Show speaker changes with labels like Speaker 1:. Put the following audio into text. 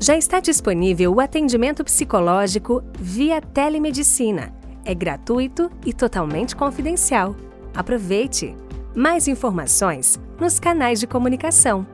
Speaker 1: Já está disponível o atendimento psicológico via telemedicina. É gratuito e totalmente confidencial. Aproveite! Mais informações nos canais de comunicação